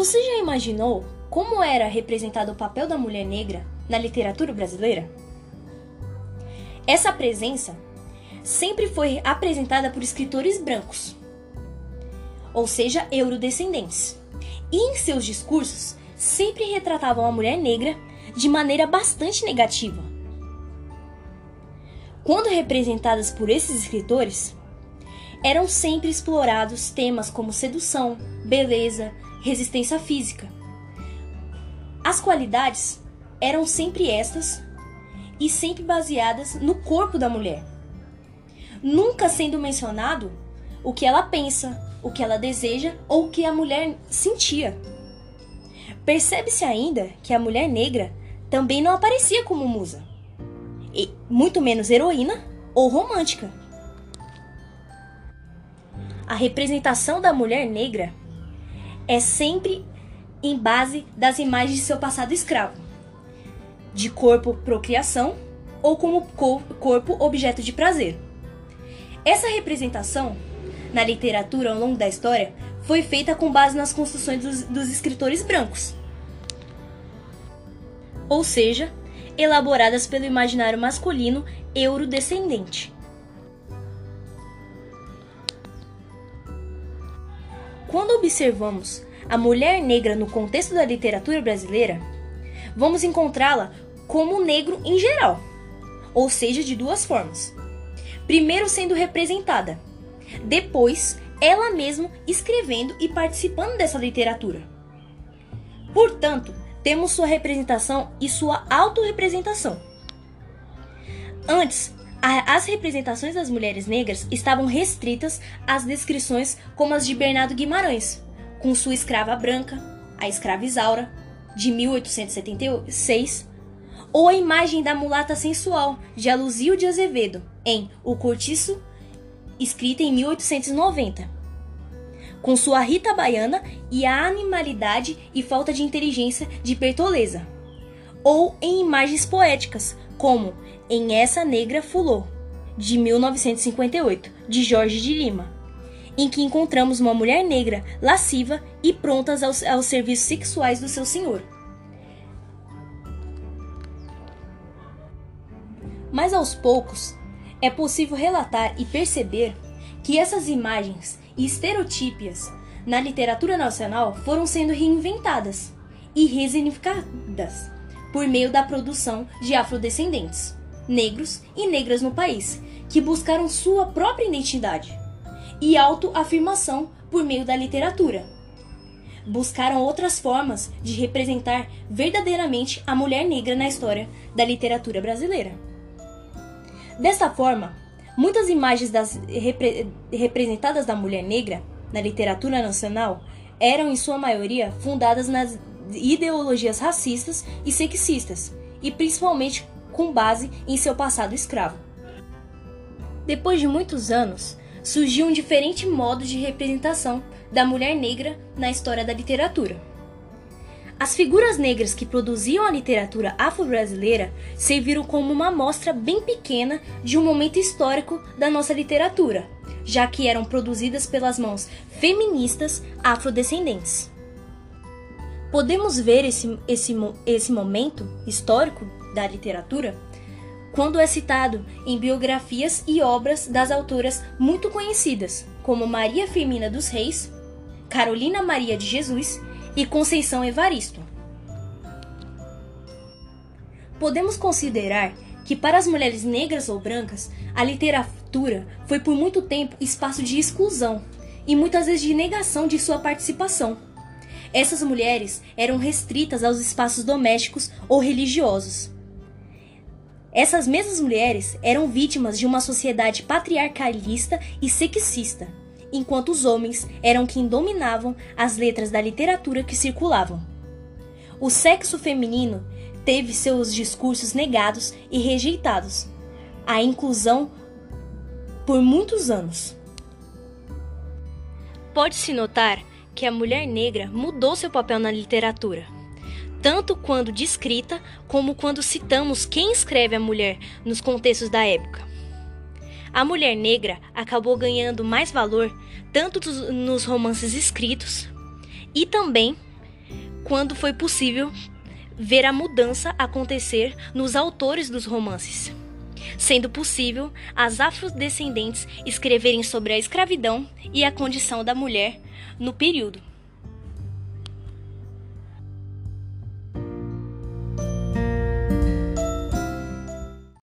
Você já imaginou como era representado o papel da mulher negra na literatura brasileira? Essa presença sempre foi apresentada por escritores brancos, ou seja, eurodescendentes, e em seus discursos sempre retratavam a mulher negra de maneira bastante negativa. Quando representadas por esses escritores, eram sempre explorados temas como sedução, beleza, resistência física. As qualidades eram sempre estas e sempre baseadas no corpo da mulher. Nunca sendo mencionado o que ela pensa, o que ela deseja ou o que a mulher sentia. Percebe-se ainda que a mulher negra também não aparecia como musa, e muito menos heroína ou romântica. A representação da mulher negra é sempre em base das imagens de seu passado escravo, de corpo procriação ou como corpo objeto de prazer. Essa representação na literatura ao longo da história foi feita com base nas construções dos, dos escritores brancos, ou seja, elaboradas pelo imaginário masculino eurodescendente. Quando observamos a mulher negra no contexto da literatura brasileira, vamos encontrá-la como negro em geral, ou seja, de duas formas. Primeiro sendo representada, depois ela mesma escrevendo e participando dessa literatura. Portanto, temos sua representação e sua autorrepresentação. Antes, as representações das mulheres negras estavam restritas às descrições como as de Bernardo Guimarães, com sua escrava branca, a escrava Isaura, de 1876, ou a imagem da mulata sensual, de Aluzio de Azevedo, em O Cortiço, escrita em 1890. Com sua Rita Baiana e a animalidade e falta de inteligência de Bertoleza. Ou em imagens poéticas, como Em Essa Negra Fulô, de 1958, de Jorge de Lima, em que encontramos uma mulher negra, lasciva e prontas aos, aos serviços sexuais do seu senhor. Mas aos poucos, é possível relatar e perceber que essas imagens e estereotípias na literatura nacional foram sendo reinventadas e resignificadas por meio da produção de afrodescendentes, negros e negras no país, que buscaram sua própria identidade e autoafirmação por meio da literatura. Buscaram outras formas de representar verdadeiramente a mulher negra na história da literatura brasileira. Desta forma, muitas imagens das repre, representadas da mulher negra na literatura nacional eram, em sua maioria, fundadas nas ideologias racistas e sexistas, e principalmente com base em seu passado escravo. Depois de muitos anos, surgiu um diferente modo de representação da mulher negra na história da literatura. As figuras negras que produziam a literatura afro-brasileira serviram como uma amostra bem pequena de um momento histórico da nossa literatura, já que eram produzidas pelas mãos feministas afrodescendentes. Podemos ver esse, esse, esse momento histórico da literatura quando é citado em biografias e obras das autoras muito conhecidas, como Maria Firmina dos Reis, Carolina Maria de Jesus e Conceição Evaristo. Podemos considerar que para as mulheres negras ou brancas, a literatura foi por muito tempo espaço de exclusão e muitas vezes de negação de sua participação. Essas mulheres eram restritas aos espaços domésticos ou religiosos. Essas mesmas mulheres eram vítimas de uma sociedade patriarcalista e sexista enquanto os homens eram quem dominavam as letras da literatura que circulavam. O sexo feminino teve seus discursos negados e rejeitados, a inclusão por muitos anos. Pode-se notar que a mulher negra mudou seu papel na literatura, tanto quando descrita como quando citamos quem escreve a mulher nos contextos da época. A mulher negra acabou ganhando mais valor tanto nos romances escritos e também quando foi possível ver a mudança acontecer nos autores dos romances, sendo possível as afrodescendentes escreverem sobre a escravidão e a condição da mulher no período.